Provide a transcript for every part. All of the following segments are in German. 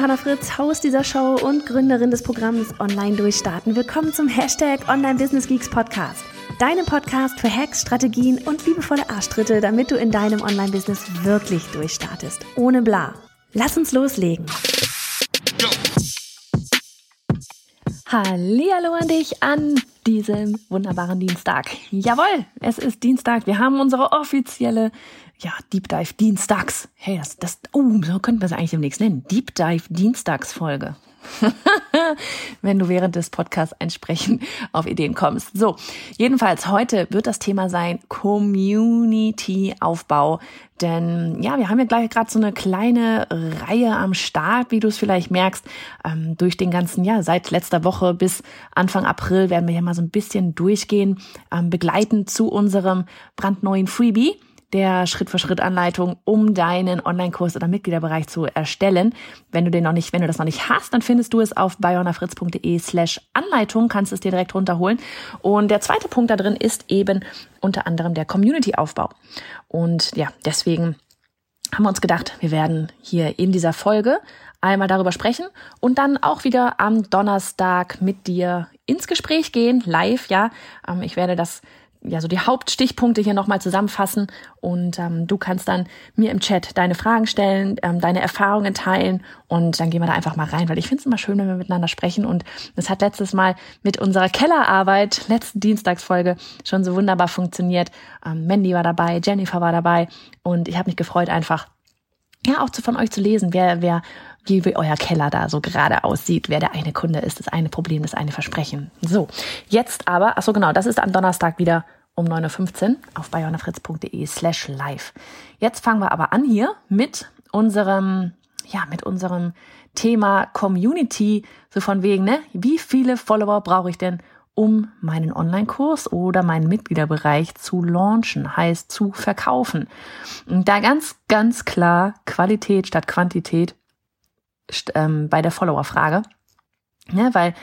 Johanna Fritz, Haus dieser Show und Gründerin des Programms Online Durchstarten. Willkommen zum Hashtag Online Business Geeks Podcast. Deinem Podcast für Hacks, Strategien und liebevolle Arschtritte, damit du in deinem Online-Business wirklich durchstartest. Ohne bla. Lass uns loslegen. Hallihallo an dich an diesem wunderbaren Dienstag. Jawohl, es ist Dienstag. Wir haben unsere offizielle ja, Deep Dive Dienstags. Hey, das, das, oh, so könnten wir es eigentlich demnächst nennen. Deep Dive Dienstagsfolge. Wenn du während des Podcasts entsprechend auf Ideen kommst. So, jedenfalls heute wird das Thema sein Community-Aufbau. Denn ja, wir haben ja gleich gerade so eine kleine Reihe am Start, wie du es vielleicht merkst. Ähm, durch den ganzen, ja, seit letzter Woche bis Anfang April werden wir ja mal so ein bisschen durchgehen, ähm, begleitend zu unserem brandneuen Freebie der Schritt-für-Schritt-Anleitung, um deinen Online-Kurs oder Mitgliederbereich zu erstellen. Wenn du den noch nicht, wenn du das noch nicht hast, dann findest du es auf bayonafritz.de slash Anleitung, kannst es dir direkt runterholen. Und der zweite Punkt da drin ist eben unter anderem der Community-Aufbau. Und ja, deswegen haben wir uns gedacht, wir werden hier in dieser Folge einmal darüber sprechen und dann auch wieder am Donnerstag mit dir ins Gespräch gehen, live, ja. Ähm, ich werde das ja so die Hauptstichpunkte hier nochmal zusammenfassen. Und ähm, du kannst dann mir im Chat deine Fragen stellen, ähm, deine Erfahrungen teilen. Und dann gehen wir da einfach mal rein, weil ich finde es immer schön, wenn wir miteinander sprechen. Und das hat letztes Mal mit unserer Kellerarbeit, letzten Dienstagsfolge, schon so wunderbar funktioniert. Ähm, Mandy war dabei, Jennifer war dabei. Und ich habe mich gefreut einfach ja auch zu, von euch zu lesen, wer wer wie, euer Keller da so gerade aussieht, wer der eine Kunde ist, das eine Problem, das eine Versprechen. So, jetzt aber, ach so genau, das ist am Donnerstag wieder um 9.15 Uhr auf bayonafritz.de slash live. Jetzt fangen wir aber an hier mit unserem, ja, mit unserem Thema Community, so von wegen, ne, wie viele Follower brauche ich denn, um meinen Online-Kurs oder meinen Mitgliederbereich zu launchen, heißt zu verkaufen. Und da ganz, ganz klar Qualität statt Quantität ähm, bei der Follower-Frage. Ja, weil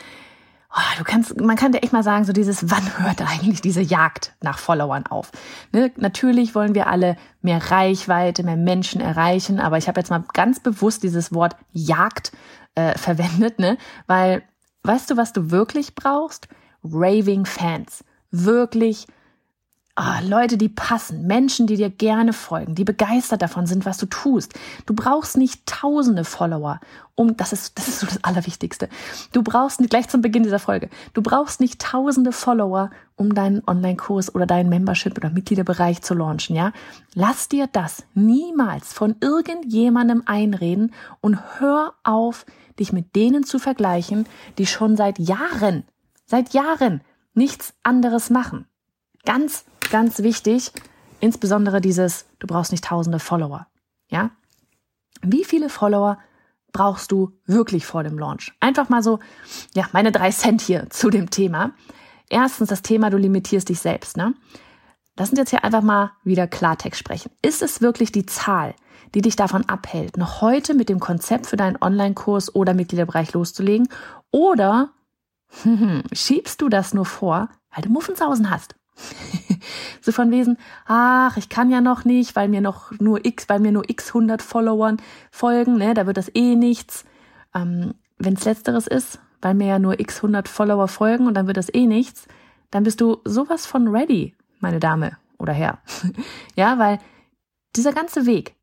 oh, du kannst, man kann dir echt mal sagen, so dieses, wann hört eigentlich diese Jagd nach Followern auf? Ne? Natürlich wollen wir alle mehr Reichweite, mehr Menschen erreichen, aber ich habe jetzt mal ganz bewusst dieses Wort Jagd äh, verwendet, ne? Weil, weißt du, was du wirklich brauchst? Raving Fans. Wirklich oh, Leute, die passen, Menschen, die dir gerne folgen, die begeistert davon sind, was du tust. Du brauchst nicht tausende Follower, um, das ist, das ist so das Allerwichtigste. Du brauchst nicht, gleich zum Beginn dieser Folge, du brauchst nicht tausende Follower, um deinen Online-Kurs oder deinen Membership oder Mitgliederbereich zu launchen, ja? Lass dir das niemals von irgendjemandem einreden und hör auf, dich mit denen zu vergleichen, die schon seit Jahren, seit Jahren nichts anderes machen. Ganz ganz wichtig, insbesondere dieses, du brauchst nicht tausende Follower. Ja? Wie viele Follower brauchst du wirklich vor dem Launch? Einfach mal so, ja, meine drei Cent hier zu dem Thema. Erstens das Thema, du limitierst dich selbst, ne? Lass uns jetzt hier einfach mal wieder Klartext sprechen. Ist es wirklich die Zahl, die dich davon abhält, noch heute mit dem Konzept für deinen Online-Kurs oder Mitgliederbereich loszulegen? Oder schiebst du das nur vor, weil du Muffensausen hast? So von Wesen, ach, ich kann ja noch nicht, weil mir noch nur x, weil mir nur x 100 Followern folgen, ne, da wird das eh nichts. Ähm, Wenn es letzteres ist, weil mir ja nur x 100 Follower folgen und dann wird das eh nichts, dann bist du sowas von ready, meine Dame oder Herr. ja, weil dieser ganze Weg,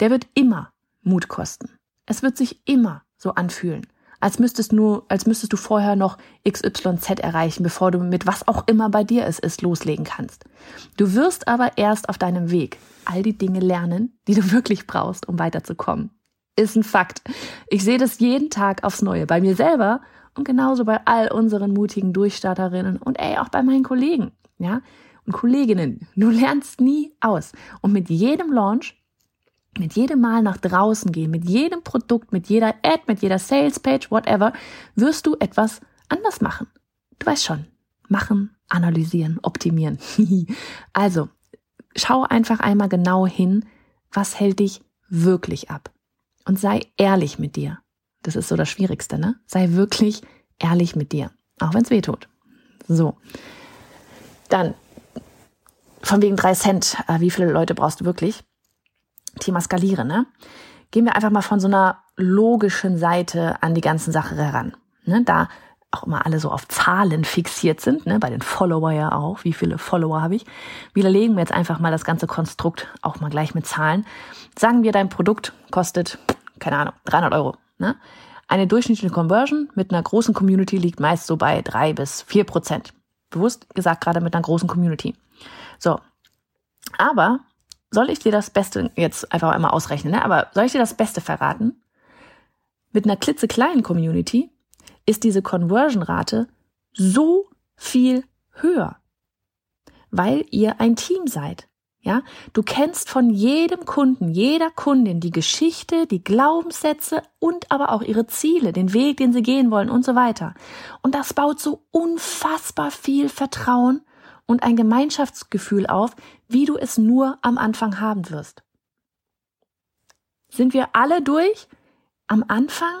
der wird immer Mut kosten. Es wird sich immer so anfühlen als müsstest nur, als müsstest du vorher noch XYZ erreichen, bevor du mit was auch immer bei dir es ist, loslegen kannst. Du wirst aber erst auf deinem Weg all die Dinge lernen, die du wirklich brauchst, um weiterzukommen. Ist ein Fakt. Ich sehe das jeden Tag aufs Neue. Bei mir selber und genauso bei all unseren mutigen Durchstarterinnen und ey, auch bei meinen Kollegen, ja, und Kolleginnen. Du lernst nie aus. Und mit jedem Launch mit jedem Mal nach draußen gehen, mit jedem Produkt, mit jeder Ad, mit jeder Salespage, whatever, wirst du etwas anders machen. Du weißt schon. Machen, analysieren, optimieren. also, schau einfach einmal genau hin, was hält dich wirklich ab. Und sei ehrlich mit dir. Das ist so das Schwierigste, ne? Sei wirklich ehrlich mit dir. Auch wenn es weh tut. So. Dann, von wegen drei Cent, äh, wie viele Leute brauchst du wirklich? Thema Skalieren, ne? Gehen wir einfach mal von so einer logischen Seite an die ganzen Sache heran. Ne, da auch immer alle so auf Zahlen fixiert sind, ne, bei den Follower ja auch, wie viele Follower habe ich, widerlegen wir jetzt einfach mal das ganze Konstrukt auch mal gleich mit Zahlen. Sagen wir, dein Produkt kostet, keine Ahnung, 300 Euro. Ne? Eine durchschnittliche Conversion mit einer großen Community liegt meist so bei drei bis vier Prozent. Bewusst gesagt, gerade mit einer großen Community. So. Aber soll ich dir das Beste jetzt einfach einmal ausrechnen, ne? aber soll ich dir das Beste verraten? Mit einer klitzekleinen Community ist diese Conversion-Rate so viel höher, weil ihr ein Team seid. Ja, du kennst von jedem Kunden, jeder Kundin die Geschichte, die Glaubenssätze und aber auch ihre Ziele, den Weg, den sie gehen wollen und so weiter. Und das baut so unfassbar viel Vertrauen und ein Gemeinschaftsgefühl auf, wie du es nur am Anfang haben wirst. Sind wir alle durch? Am Anfang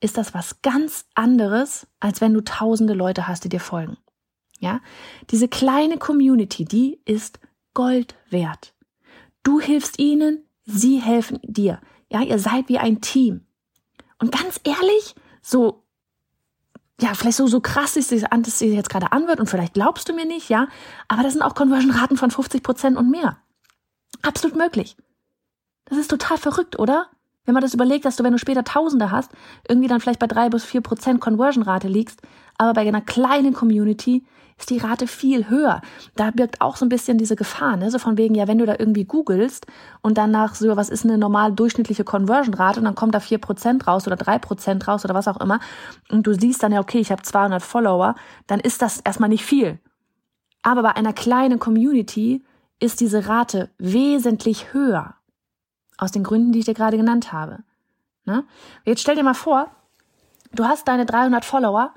ist das was ganz anderes, als wenn du tausende Leute hast, die dir folgen. Ja? Diese kleine Community, die ist Gold wert. Du hilfst ihnen, sie helfen dir. Ja, ihr seid wie ein Team. Und ganz ehrlich, so, ja, vielleicht so, so krass ist es, das sich jetzt gerade anwirkt und vielleicht glaubst du mir nicht, ja, aber das sind auch Conversion-Raten von 50 Prozent und mehr. Absolut möglich. Das ist total verrückt, oder? Wenn man das überlegt, dass du, wenn du später Tausende hast, irgendwie dann vielleicht bei drei bis vier Prozent Conversion-Rate liegst, aber bei einer kleinen Community ist die Rate viel höher. Da birgt auch so ein bisschen diese Gefahr, ne? So von wegen, ja, wenn du da irgendwie googelst und danach so, was ist eine normal durchschnittliche Conversion-Rate und dann kommt da vier Prozent raus oder drei Prozent raus oder was auch immer und du siehst dann ja, okay, ich habe 200 Follower, dann ist das erstmal nicht viel. Aber bei einer kleinen Community ist diese Rate wesentlich höher. Aus den Gründen, die ich dir gerade genannt habe. Ne? Jetzt stell dir mal vor, du hast deine 300 Follower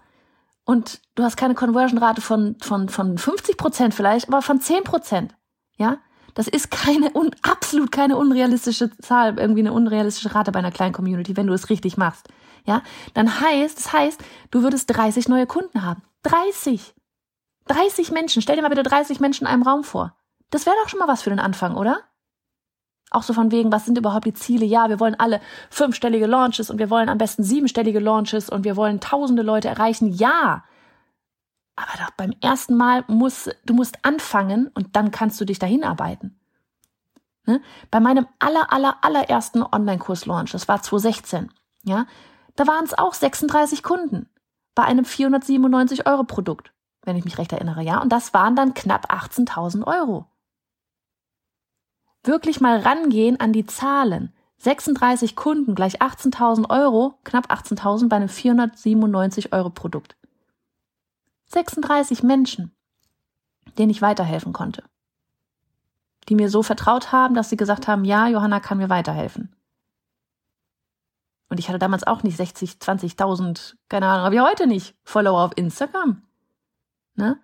und du hast keine Conversion-Rate von, von, von 50 Prozent vielleicht, aber von 10 Prozent. Ja? Das ist keine, un, absolut keine unrealistische Zahl, irgendwie eine unrealistische Rate bei einer kleinen Community, wenn du es richtig machst. Ja? Dann heißt, das heißt, du würdest 30 neue Kunden haben. 30! 30 Menschen. Stell dir mal bitte 30 Menschen in einem Raum vor. Das wäre doch schon mal was für den Anfang, oder? Auch so von wegen, was sind überhaupt die Ziele? Ja, wir wollen alle fünfstellige Launches und wir wollen am besten siebenstellige Launches und wir wollen tausende Leute erreichen. Ja. Aber doch beim ersten Mal muss, du musst anfangen und dann kannst du dich dahin arbeiten. Ne? Bei meinem aller, aller, allerersten Online-Kurs-Launch, das war 2016, ja, da waren es auch 36 Kunden bei einem 497 Euro Produkt, wenn ich mich recht erinnere, ja. Und das waren dann knapp 18.000 Euro wirklich mal rangehen an die Zahlen. 36 Kunden gleich 18.000 Euro, knapp 18.000 bei einem 497 Euro Produkt. 36 Menschen, denen ich weiterhelfen konnte. Die mir so vertraut haben, dass sie gesagt haben, ja, Johanna kann mir weiterhelfen. Und ich hatte damals auch nicht 60, 20.000, keine Ahnung, habe ich heute nicht, Follower auf Instagram. Ne?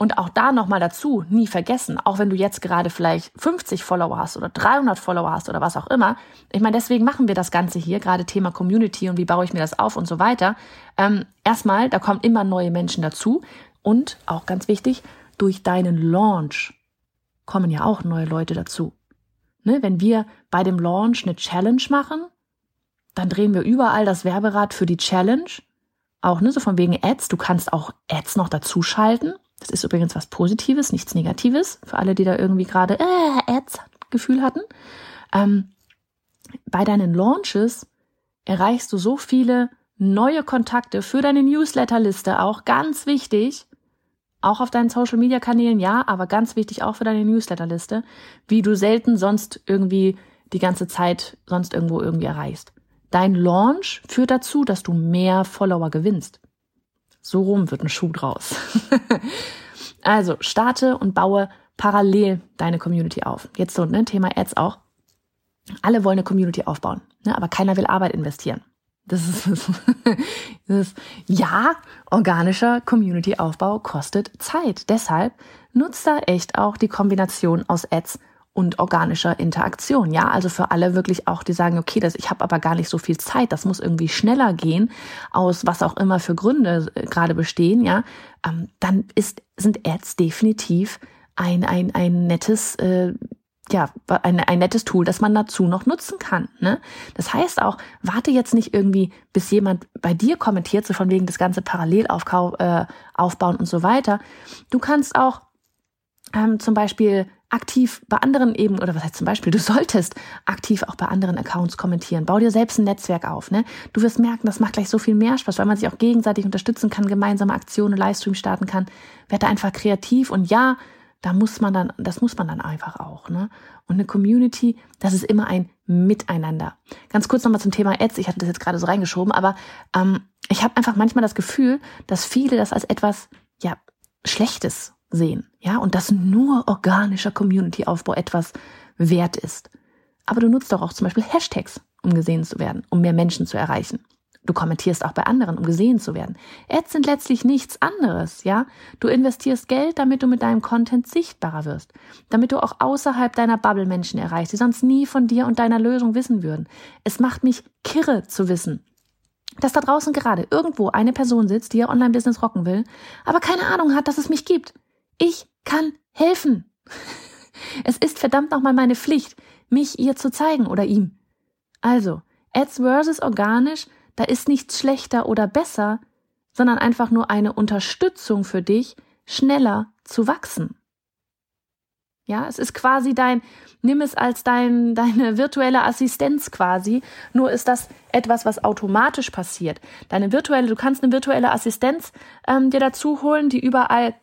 Und auch da nochmal dazu, nie vergessen, auch wenn du jetzt gerade vielleicht 50 Follower hast oder 300 Follower hast oder was auch immer. Ich meine, deswegen machen wir das Ganze hier, gerade Thema Community und wie baue ich mir das auf und so weiter. Ähm, erstmal, da kommen immer neue Menschen dazu und auch ganz wichtig, durch deinen Launch kommen ja auch neue Leute dazu. Ne? Wenn wir bei dem Launch eine Challenge machen, dann drehen wir überall das Werberad für die Challenge. Auch ne, so von wegen Ads. Du kannst auch Ads noch dazu schalten. Das ist übrigens was Positives, nichts Negatives, für alle, die da irgendwie gerade äh, Ads-Gefühl hatten. Ähm, bei deinen Launches erreichst du so viele neue Kontakte für deine Newsletterliste, auch ganz wichtig, auch auf deinen Social-Media-Kanälen, ja, aber ganz wichtig auch für deine Newsletterliste, wie du selten sonst irgendwie die ganze Zeit sonst irgendwo irgendwie erreichst. Dein Launch führt dazu, dass du mehr Follower gewinnst. So rum wird ein Schuh draus. also starte und baue parallel deine Community auf. Jetzt so, ne, Thema Ads auch. Alle wollen eine Community aufbauen, ne, aber keiner will Arbeit investieren. Das ist, das ist, ja, organischer Community-Aufbau kostet Zeit. Deshalb nutzt da echt auch die Kombination aus Ads und organischer Interaktion. Ja, also für alle wirklich auch, die sagen, okay, das, ich habe aber gar nicht so viel Zeit, das muss irgendwie schneller gehen, aus was auch immer für Gründe äh, gerade bestehen, ja, ähm, dann ist, sind Ads definitiv ein, ein, ein nettes, äh, ja, ein, ein nettes Tool, das man dazu noch nutzen kann. Ne? Das heißt auch, warte jetzt nicht irgendwie, bis jemand bei dir kommentiert, so von wegen das ganze Parallelaufbau äh, aufbauen und so weiter. Du kannst auch ähm, zum Beispiel aktiv bei anderen eben, oder was heißt zum Beispiel, du solltest aktiv auch bei anderen Accounts kommentieren. Bau dir selbst ein Netzwerk auf. Ne? Du wirst merken, das macht gleich so viel mehr Spaß, weil man sich auch gegenseitig unterstützen kann, gemeinsame Aktionen, Livestream starten kann. Werde einfach kreativ und ja, da muss man dann, das muss man dann einfach auch. Ne? Und eine Community, das ist immer ein Miteinander. Ganz kurz nochmal zum Thema Ads. Ich hatte das jetzt gerade so reingeschoben, aber ähm, ich habe einfach manchmal das Gefühl, dass viele das als etwas ja Schlechtes sehen, ja, und dass nur organischer Community-Aufbau etwas wert ist. Aber du nutzt doch auch zum Beispiel Hashtags, um gesehen zu werden, um mehr Menschen zu erreichen. Du kommentierst auch bei anderen, um gesehen zu werden. Ads sind letztlich nichts anderes, ja? Du investierst Geld, damit du mit deinem Content sichtbarer wirst. Damit du auch außerhalb deiner Bubble Menschen erreichst, die sonst nie von dir und deiner Lösung wissen würden. Es macht mich kirre zu wissen, dass da draußen gerade irgendwo eine Person sitzt, die ihr Online-Business rocken will, aber keine Ahnung hat, dass es mich gibt. Ich kann helfen. Es ist verdammt nochmal meine Pflicht, mich ihr zu zeigen oder ihm. Also, Ads versus organisch da ist nichts schlechter oder besser, sondern einfach nur eine Unterstützung für dich, schneller zu wachsen. Ja, es ist quasi dein, nimm es als dein, deine virtuelle Assistenz quasi. Nur ist das etwas, was automatisch passiert. Deine virtuelle, du kannst eine virtuelle Assistenz ähm, dir dazu holen, die überall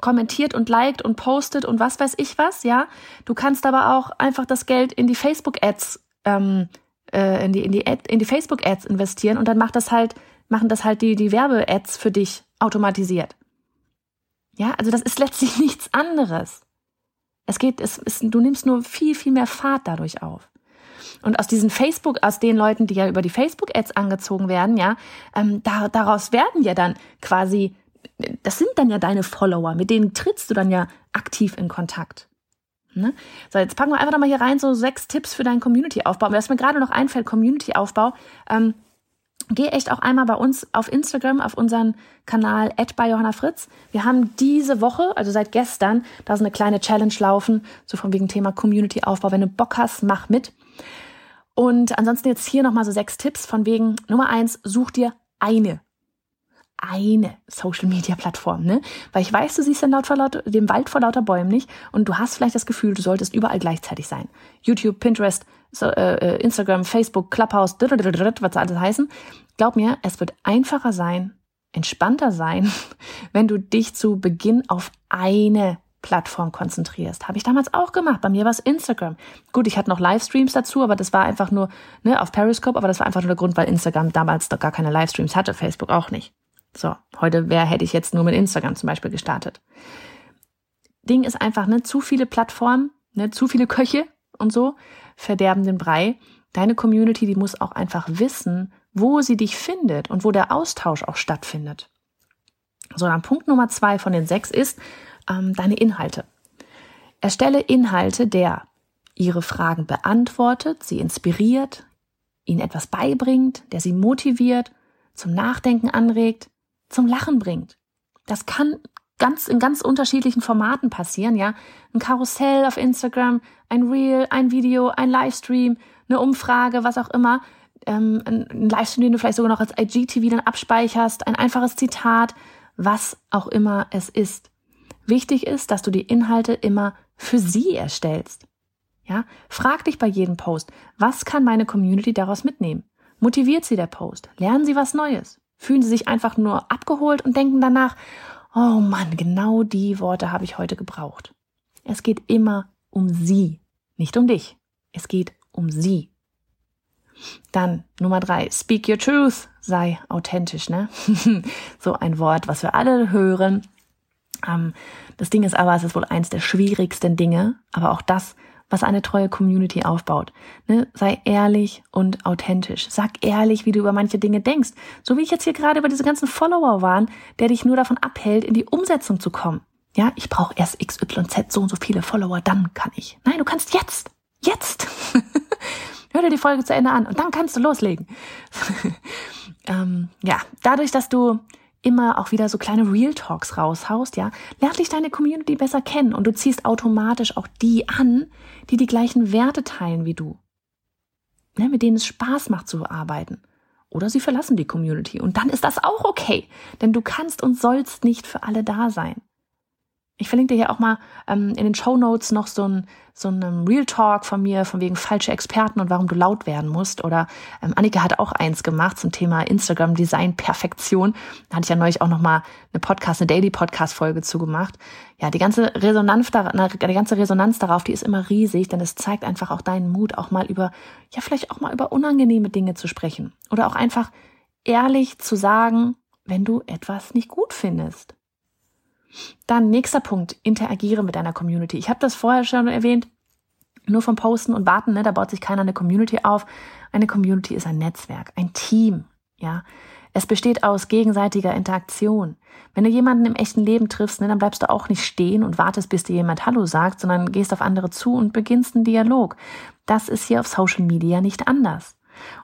kommentiert und liked und postet und was weiß ich was, ja. Du kannst aber auch einfach das Geld in die Facebook-Ads ähm, äh, in die, in die, Ad, in die Facebook-Ads investieren und dann macht das halt, machen das halt die, die Werbe-Ads für dich automatisiert. Ja, also das ist letztlich nichts anderes. Es geht, es ist, du nimmst nur viel, viel mehr Fahrt dadurch auf. Und aus diesen Facebook, aus den Leuten, die ja über die Facebook-Ads angezogen werden, ja, ähm, da, daraus werden ja dann quasi, das sind dann ja deine Follower, mit denen trittst du dann ja aktiv in Kontakt. Ne? So, jetzt packen wir einfach nochmal hier rein so sechs Tipps für deinen Community-Aufbau. Was mir gerade noch einfällt, Community-Aufbau. Ähm, geh echt auch einmal bei uns auf Instagram, auf unseren Kanal bei Johanna Fritz. Wir haben diese Woche, also seit gestern, da so eine kleine Challenge laufen, so von wegen Thema Community-Aufbau. Wenn du Bock hast, mach mit. Und ansonsten jetzt hier nochmal so sechs Tipps von wegen Nummer eins, such dir eine eine Social Media Plattform, ne? Weil ich weiß, du siehst den, laut vor lauter, den Wald vor lauter Bäumen nicht und du hast vielleicht das Gefühl, du solltest überall gleichzeitig sein. YouTube, Pinterest, so, äh, äh Instagram, Facebook, Clubhouse, was soll alles heißen. Glaub mir, es wird einfacher sein, entspannter sein, wenn du dich zu Beginn auf eine Plattform konzentrierst. Habe ich damals auch gemacht. Bei mir war es Instagram. Gut, ich hatte noch Livestreams dazu, aber das war einfach nur ne, auf Periscope, aber das war einfach nur der Grund, weil Instagram damals doch gar keine Livestreams hatte, Facebook auch nicht. So, heute wäre, hätte ich jetzt nur mit Instagram zum Beispiel gestartet. Ding ist einfach, ne, zu viele Plattformen, ne, zu viele Köche und so verderben den Brei. Deine Community, die muss auch einfach wissen, wo sie dich findet und wo der Austausch auch stattfindet. So, dann Punkt Nummer zwei von den sechs ist ähm, deine Inhalte. Erstelle Inhalte, der ihre Fragen beantwortet, sie inspiriert, ihnen etwas beibringt, der sie motiviert, zum Nachdenken anregt, zum Lachen bringt. Das kann ganz in ganz unterschiedlichen Formaten passieren, ja. Ein Karussell auf Instagram, ein Reel, ein Video, ein Livestream, eine Umfrage, was auch immer. Ähm, ein Livestream, den du vielleicht sogar noch als IGTV dann abspeicherst, ein einfaches Zitat, was auch immer es ist. Wichtig ist, dass du die Inhalte immer für sie erstellst. Ja, frag dich bei jedem Post, was kann meine Community daraus mitnehmen? Motiviert sie der Post? Lernen sie was Neues? Fühlen sie sich einfach nur abgeholt und denken danach, oh Mann, genau die Worte habe ich heute gebraucht. Es geht immer um sie, nicht um dich. Es geht um sie. Dann Nummer drei, speak your truth, sei authentisch, ne? so ein Wort, was wir alle hören. Ähm, das Ding ist aber, es ist wohl eins der schwierigsten Dinge, aber auch das was eine treue Community aufbaut. Ne? Sei ehrlich und authentisch. Sag ehrlich, wie du über manche Dinge denkst. So wie ich jetzt hier gerade über diese ganzen Follower waren, der dich nur davon abhält, in die Umsetzung zu kommen. Ja, ich brauche erst XYZ, so und so viele Follower, dann kann ich. Nein, du kannst jetzt. Jetzt. Hör dir die Folge zu Ende an und dann kannst du loslegen. ähm, ja, dadurch, dass du immer auch wieder so kleine Real Talks raushaust, ja, lernt dich deine Community besser kennen und du ziehst automatisch auch die an, die die gleichen Werte teilen wie du. Ne, mit denen es Spaß macht zu arbeiten. Oder sie verlassen die Community und dann ist das auch okay, denn du kannst und sollst nicht für alle da sein. Ich verlinke dir hier auch mal ähm, in den Show Notes noch so ein, so ein Real Talk von mir, von wegen falsche Experten und warum du laut werden musst. Oder ähm, Annika hat auch eins gemacht zum Thema Instagram Design Perfektion. Da hatte ich ja neulich auch noch mal eine Podcast, eine Daily Podcast Folge zugemacht. Ja, die ganze Resonanz, die ganze Resonanz darauf, die ist immer riesig, denn es zeigt einfach auch deinen Mut, auch mal über, ja, vielleicht auch mal über unangenehme Dinge zu sprechen. Oder auch einfach ehrlich zu sagen, wenn du etwas nicht gut findest. Dann nächster Punkt, interagiere mit deiner Community. Ich habe das vorher schon erwähnt, nur vom Posten und Warten, ne, da baut sich keiner eine Community auf. Eine Community ist ein Netzwerk, ein Team, ja. Es besteht aus gegenseitiger Interaktion. Wenn du jemanden im echten Leben triffst, ne, dann bleibst du auch nicht stehen und wartest, bis dir jemand Hallo sagt, sondern gehst auf andere zu und beginnst einen Dialog. Das ist hier auf Social Media nicht anders.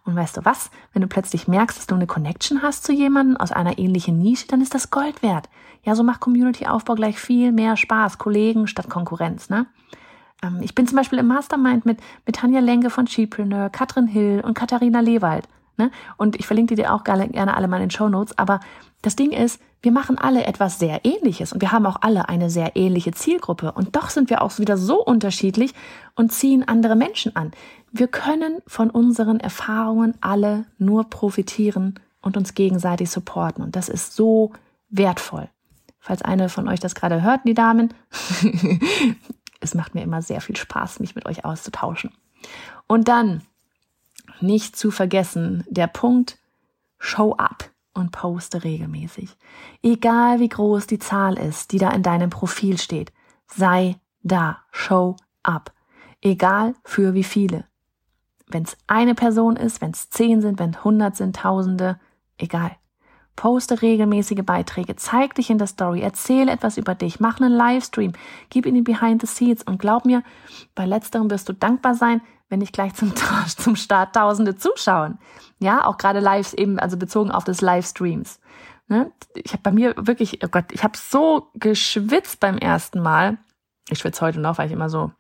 Und weißt du was? Wenn du plötzlich merkst, dass du eine Connection hast zu jemandem aus einer ähnlichen Nische, dann ist das Gold wert. Ja, so macht Community-Aufbau gleich viel mehr Spaß. Kollegen statt Konkurrenz, ne? Ähm, ich bin zum Beispiel im Mastermind mit, mit Tanja Lenke von Chipreneur, Katrin Hill und Katharina Lewald. Ne? Und ich verlinke dir auch gerne alle mal in den Show Notes. Aber das Ding ist, wir machen alle etwas sehr Ähnliches und wir haben auch alle eine sehr ähnliche Zielgruppe. Und doch sind wir auch wieder so unterschiedlich und ziehen andere Menschen an. Wir können von unseren Erfahrungen alle nur profitieren und uns gegenseitig supporten. Und das ist so wertvoll. Falls eine von euch das gerade hört, die Damen, es macht mir immer sehr viel Spaß, mich mit euch auszutauschen. Und dann nicht zu vergessen, der Punkt, show up und poste regelmäßig. Egal wie groß die Zahl ist, die da in deinem Profil steht, sei da, show up. Egal für wie viele. Wenn es eine Person ist, wenn es zehn sind, wenn hundert sind, tausende, egal. Poste regelmäßige Beiträge, zeig dich in der Story, erzähle etwas über dich, mach einen Livestream, gib in die Behind the Scenes und glaub mir, bei letzterem wirst du dankbar sein, wenn nicht gleich zum, zum Start Tausende zuschauen. Ja, auch gerade Lives eben, also bezogen auf das Livestreams. Ne? Ich habe bei mir wirklich, oh Gott, ich habe so geschwitzt beim ersten Mal. Ich schwitze heute noch, weil ich immer so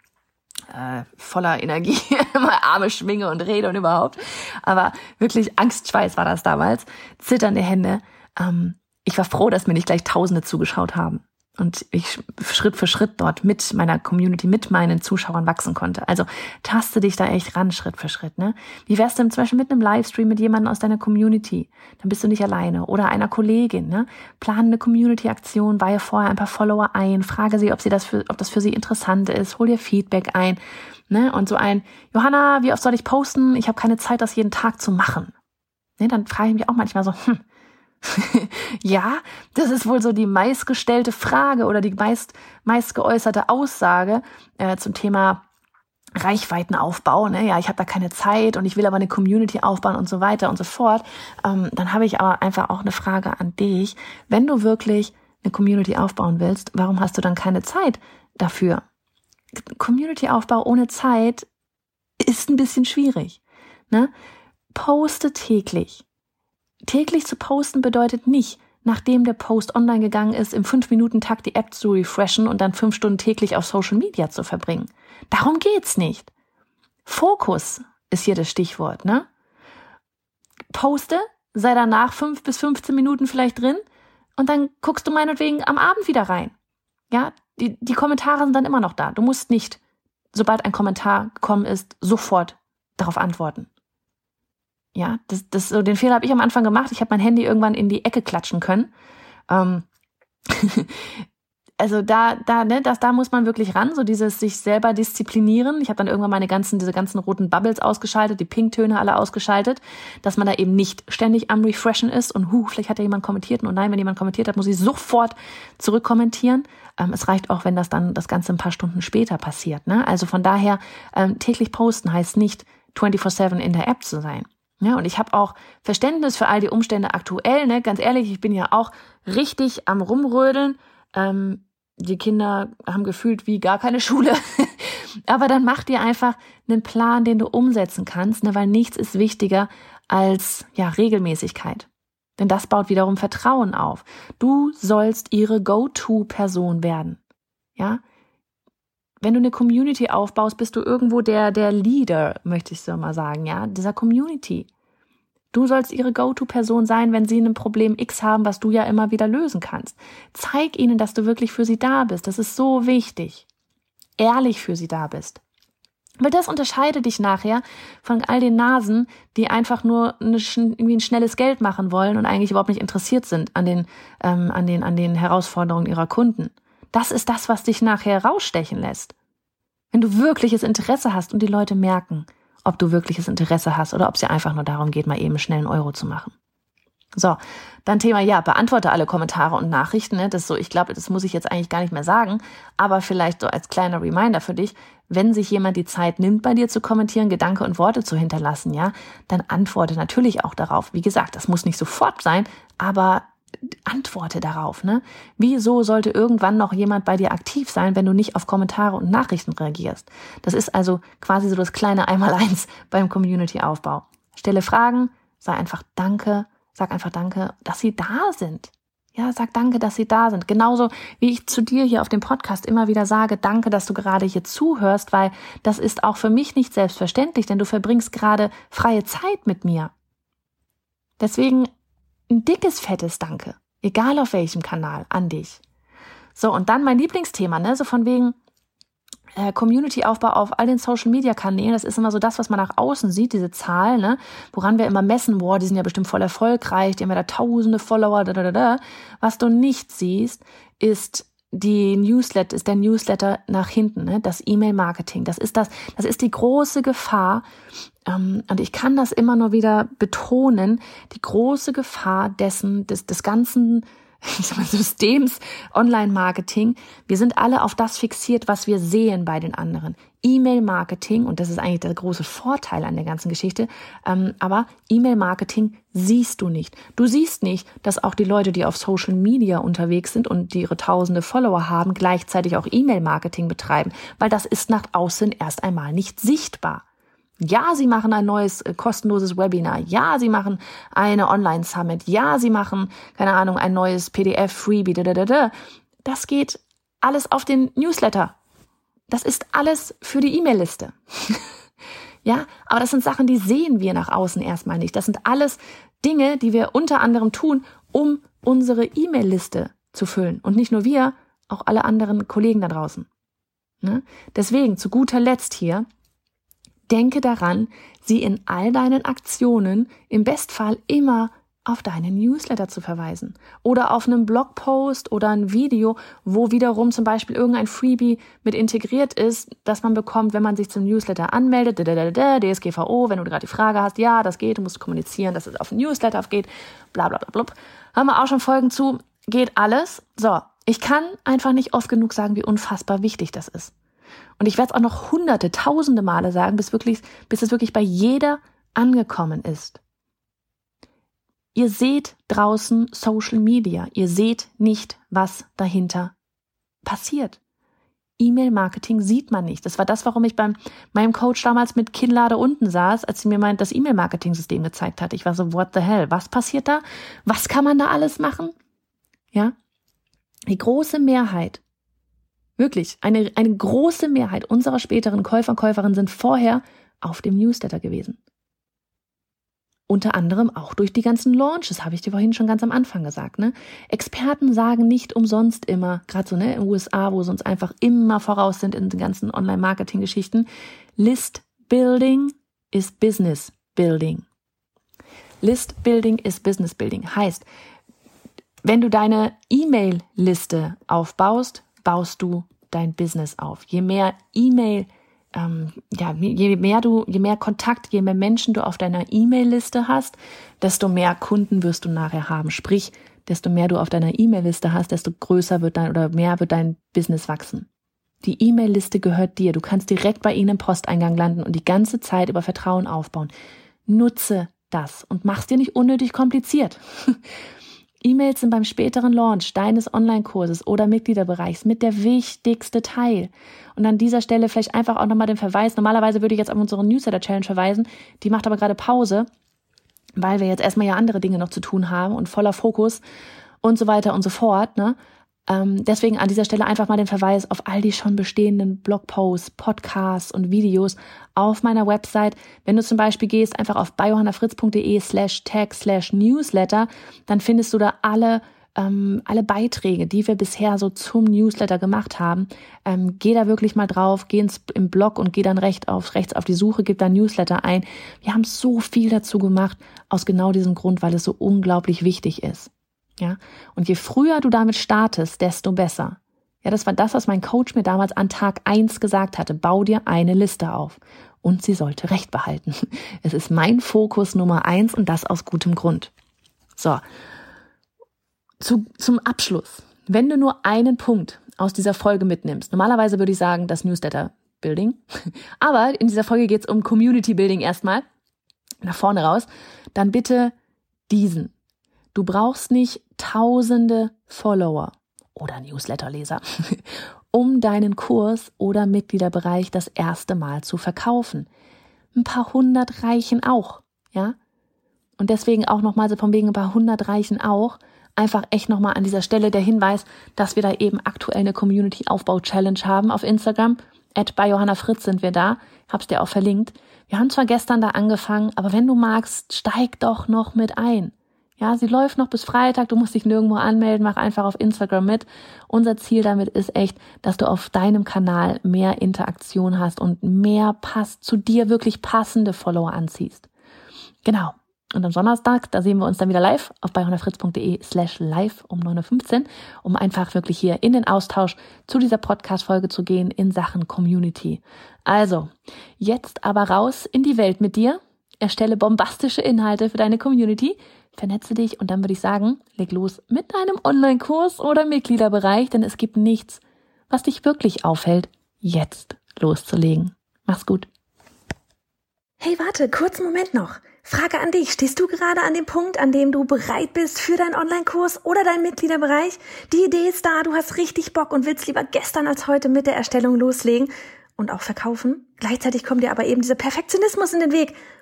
äh, voller Energie immer Arme schwinge und rede und überhaupt. Aber wirklich Angstschweiß war das damals, zitternde Hände. Ähm, ich war froh, dass mir nicht gleich Tausende zugeschaut haben und ich Schritt für Schritt dort mit meiner Community, mit meinen Zuschauern wachsen konnte. Also taste dich da echt ran, Schritt für Schritt. Ne? Wie wär's denn zum Beispiel mit einem Livestream mit jemandem aus deiner Community? Dann bist du nicht alleine. Oder einer Kollegin. Ne? Plan eine Community-Aktion, weihe vorher ein paar Follower ein, frage sie, ob sie das für, ob das für sie interessant ist, hol dir Feedback ein. Ne? Und so ein, Johanna, wie oft soll ich posten? Ich habe keine Zeit, das jeden Tag zu machen. Ne? Dann frage ich mich auch manchmal so, hm, ja, das ist wohl so die meistgestellte Frage oder die meist, meist geäußerte Aussage äh, zum Thema Reichweitenaufbau, ne? ja, ich habe da keine Zeit und ich will aber eine Community aufbauen und so weiter und so fort, ähm, dann habe ich aber einfach auch eine Frage an dich. Wenn du wirklich eine Community aufbauen willst, warum hast du dann keine Zeit dafür? Community-Aufbau ohne Zeit ist ein bisschen schwierig. Ne? Poste täglich täglich zu posten bedeutet nicht, nachdem der Post online gegangen ist, im 5-Minuten-Takt die App zu refreshen und dann 5 Stunden täglich auf Social Media zu verbringen. Darum geht's nicht. Fokus ist hier das Stichwort, ne? Poste, sei danach 5 bis 15 Minuten vielleicht drin und dann guckst du meinetwegen am Abend wieder rein. Ja, die, die Kommentare sind dann immer noch da. Du musst nicht, sobald ein Kommentar gekommen ist, sofort darauf antworten. Ja, das, das, so den Fehler habe ich am Anfang gemacht. Ich habe mein Handy irgendwann in die Ecke klatschen können. Ähm, also da, da, ne, das, da muss man wirklich ran, so dieses sich selber disziplinieren. Ich habe dann irgendwann meine ganzen, diese ganzen roten Bubbles ausgeschaltet, die Pinktöne alle ausgeschaltet, dass man da eben nicht ständig am Refreshen ist und hu, vielleicht hat ja jemand kommentiert und nein, wenn jemand kommentiert hat, muss ich sofort zurückkommentieren. Ähm, es reicht auch, wenn das dann das Ganze ein paar Stunden später passiert. Ne? Also von daher, ähm, täglich posten heißt nicht 24-7 in der App zu sein. Ja, und ich habe auch Verständnis für all die Umstände aktuell. Ne? Ganz ehrlich, ich bin ja auch richtig am Rumrödeln. Ähm, die Kinder haben gefühlt wie gar keine Schule. Aber dann mach dir einfach einen Plan, den du umsetzen kannst, ne? weil nichts ist wichtiger als ja Regelmäßigkeit. Denn das baut wiederum Vertrauen auf. Du sollst ihre Go-To-Person werden. Ja? Wenn du eine Community aufbaust, bist du irgendwo der, der Leader, möchte ich so mal sagen, ja, dieser Community. Du sollst ihre Go-To-Person sein, wenn sie ein Problem X haben, was du ja immer wieder lösen kannst. Zeig ihnen, dass du wirklich für sie da bist. Das ist so wichtig. Ehrlich für sie da bist. Weil das unterscheidet dich nachher von all den Nasen, die einfach nur eine, irgendwie ein schnelles Geld machen wollen und eigentlich überhaupt nicht interessiert sind an den, ähm, an den, an den Herausforderungen ihrer Kunden. Das ist das, was dich nachher rausstechen lässt. Wenn du wirkliches Interesse hast und die Leute merken, ob du wirkliches Interesse hast oder ob es dir einfach nur darum geht, mal eben schnell einen Euro zu machen. So, dann Thema, ja, beantworte alle Kommentare und Nachrichten. Ne? Das so, ich glaube, das muss ich jetzt eigentlich gar nicht mehr sagen, aber vielleicht so als kleiner Reminder für dich, wenn sich jemand die Zeit nimmt, bei dir zu kommentieren, Gedanke und Worte zu hinterlassen, ja, dann antworte natürlich auch darauf. Wie gesagt, das muss nicht sofort sein, aber antworte darauf, ne? Wieso sollte irgendwann noch jemand bei dir aktiv sein, wenn du nicht auf Kommentare und Nachrichten reagierst? Das ist also quasi so das kleine Einmaleins beim Community-Aufbau. Stelle Fragen, sei einfach Danke, sag einfach Danke, dass sie da sind. Ja, sag danke, dass sie da sind. Genauso wie ich zu dir hier auf dem Podcast immer wieder sage, danke, dass du gerade hier zuhörst, weil das ist auch für mich nicht selbstverständlich, denn du verbringst gerade freie Zeit mit mir. Deswegen ein dickes, fettes Danke, egal auf welchem Kanal, an dich. So, und dann mein Lieblingsthema, ne, so von wegen äh, Community-Aufbau auf all den Social-Media-Kanälen. Das ist immer so das, was man nach außen sieht, diese Zahl, ne, woran wir immer messen, boah, die sind ja bestimmt voll erfolgreich, die haben ja da tausende Follower, da, da, da, da. Was du nicht siehst, ist die Newsletter, ist der Newsletter nach hinten, ne? das E-Mail-Marketing. Das ist das, das ist die große Gefahr, ähm, und ich kann das immer nur wieder betonen, die große Gefahr dessen, des, des ganzen ich sag mal, Systems Online-Marketing. Wir sind alle auf das fixiert, was wir sehen bei den anderen. E-Mail-Marketing, und das ist eigentlich der große Vorteil an der ganzen Geschichte, ähm, aber E-Mail-Marketing siehst du nicht. Du siehst nicht, dass auch die Leute, die auf Social Media unterwegs sind und die ihre tausende Follower haben, gleichzeitig auch E-Mail-Marketing betreiben, weil das ist nach außen erst einmal nicht sichtbar. Ja, sie machen ein neues äh, kostenloses Webinar. Ja, sie machen eine Online-Summit. Ja, sie machen, keine Ahnung, ein neues PDF-Freebie. Das geht alles auf den Newsletter. Das ist alles für die E-Mail-Liste. ja, aber das sind Sachen, die sehen wir nach außen erstmal nicht. Das sind alles Dinge, die wir unter anderem tun, um unsere E-Mail-Liste zu füllen. Und nicht nur wir, auch alle anderen Kollegen da draußen. Ne? Deswegen, zu guter Letzt hier, Denke daran, sie in all deinen Aktionen im Bestfall immer auf deinen Newsletter zu verweisen oder auf einen Blogpost oder ein Video, wo wiederum zum Beispiel irgendein Freebie mit integriert ist, das man bekommt, wenn man sich zum Newsletter anmeldet, DSGVO, wenn du gerade die Frage hast, ja, das geht, du musst kommunizieren, dass es auf den Newsletter geht, bla bla bla bla. Haben wir auch schon Folgen zu, geht alles. So, ich kann einfach nicht oft genug sagen, wie unfassbar wichtig das ist. Und ich werde es auch noch hunderte, tausende Male sagen, bis wirklich, bis es wirklich bei jeder angekommen ist. Ihr seht draußen Social Media. Ihr seht nicht, was dahinter passiert. E-Mail-Marketing sieht man nicht. Das war das, warum ich beim meinem Coach damals mit Kinnlade unten saß, als sie mir mein das E-Mail-Marketing-System gezeigt hat. Ich war so, what the hell? Was passiert da? Was kann man da alles machen? Ja? Die große Mehrheit Wirklich, eine, eine große Mehrheit unserer späteren Käufer und Käuferinnen sind vorher auf dem Newsletter gewesen. Unter anderem auch durch die ganzen Launches, habe ich dir vorhin schon ganz am Anfang gesagt. Ne? Experten sagen nicht umsonst immer, gerade so ne, in den USA, wo sie uns einfach immer voraus sind in den ganzen Online-Marketing-Geschichten, List Building ist Business Building. List Building ist Business Building. Heißt, wenn du deine E-Mail-Liste aufbaust, baust du dein Business auf. Je mehr E-Mail, ähm, ja, je mehr du, je mehr Kontakt, je mehr Menschen du auf deiner E-Mail-Liste hast, desto mehr Kunden wirst du nachher haben. Sprich, desto mehr du auf deiner E-Mail-Liste hast, desto größer wird dein oder mehr wird dein Business wachsen. Die E-Mail-Liste gehört dir. Du kannst direkt bei ihnen im Posteingang landen und die ganze Zeit über Vertrauen aufbauen. Nutze das und mach's dir nicht unnötig kompliziert. E-Mails sind beim späteren Launch deines Online-Kurses oder Mitgliederbereichs mit der wichtigste Teil. Und an dieser Stelle vielleicht einfach auch nochmal den Verweis. Normalerweise würde ich jetzt auf unsere Newsletter-Challenge verweisen. Die macht aber gerade Pause. weil wir jetzt erstmal ja andere Dinge noch zu tun haben und voller Fokus und so weiter und so fort. Ne? Ähm, deswegen an dieser Stelle einfach mal den Verweis auf all die schon bestehenden Blogposts, Podcasts und Videos auf meiner Website. Wenn du zum Beispiel gehst einfach auf biohannafritz.de slash tag slash newsletter, dann findest du da alle ähm, alle Beiträge, die wir bisher so zum Newsletter gemacht haben, ähm, geh da wirklich mal drauf, geh ins, im Blog und geh dann recht auf, rechts auf die Suche, gib da Newsletter ein. Wir haben so viel dazu gemacht, aus genau diesem Grund, weil es so unglaublich wichtig ist. Ja, und je früher du damit startest, desto besser. Ja, das war das, was mein Coach mir damals an Tag eins gesagt hatte. Bau dir eine Liste auf. Und sie sollte Recht behalten. Es ist mein Fokus Nummer eins und das aus gutem Grund. So. Zu, zum Abschluss. Wenn du nur einen Punkt aus dieser Folge mitnimmst, normalerweise würde ich sagen, das Newsletter Building. Aber in dieser Folge geht es um Community Building erstmal. Nach vorne raus. Dann bitte diesen. Du brauchst nicht tausende Follower oder Newsletterleser, um deinen Kurs oder Mitgliederbereich das erste Mal zu verkaufen. Ein paar hundert reichen auch, ja? Und deswegen auch nochmal so von wegen ein paar hundert reichen auch. Einfach echt nochmal an dieser Stelle der Hinweis, dass wir da eben aktuell eine Community-Aufbau-Challenge haben auf Instagram. At bei Johanna Fritz sind wir da. Hab's dir auch verlinkt. Wir haben zwar gestern da angefangen, aber wenn du magst, steig doch noch mit ein. Ja, sie läuft noch bis Freitag, du musst dich nirgendwo anmelden, mach einfach auf Instagram mit. Unser Ziel damit ist echt, dass du auf deinem Kanal mehr Interaktion hast und mehr passt zu dir wirklich passende Follower anziehst. Genau. Und am Donnerstag, da sehen wir uns dann wieder live auf bayhonnerfritz.de slash live um 9.15 Uhr, um einfach wirklich hier in den Austausch zu dieser Podcast-Folge zu gehen in Sachen Community. Also, jetzt aber raus in die Welt mit dir. Erstelle bombastische Inhalte für deine Community vernetze dich und dann würde ich sagen, leg los mit deinem Online-Kurs oder Mitgliederbereich, denn es gibt nichts, was dich wirklich aufhält, jetzt loszulegen. Mach's gut. Hey, warte, kurzen Moment noch. Frage an dich. Stehst du gerade an dem Punkt, an dem du bereit bist für deinen Online-Kurs oder deinen Mitgliederbereich? Die Idee ist da, du hast richtig Bock und willst lieber gestern als heute mit der Erstellung loslegen und auch verkaufen. Gleichzeitig kommt dir aber eben dieser Perfektionismus in den Weg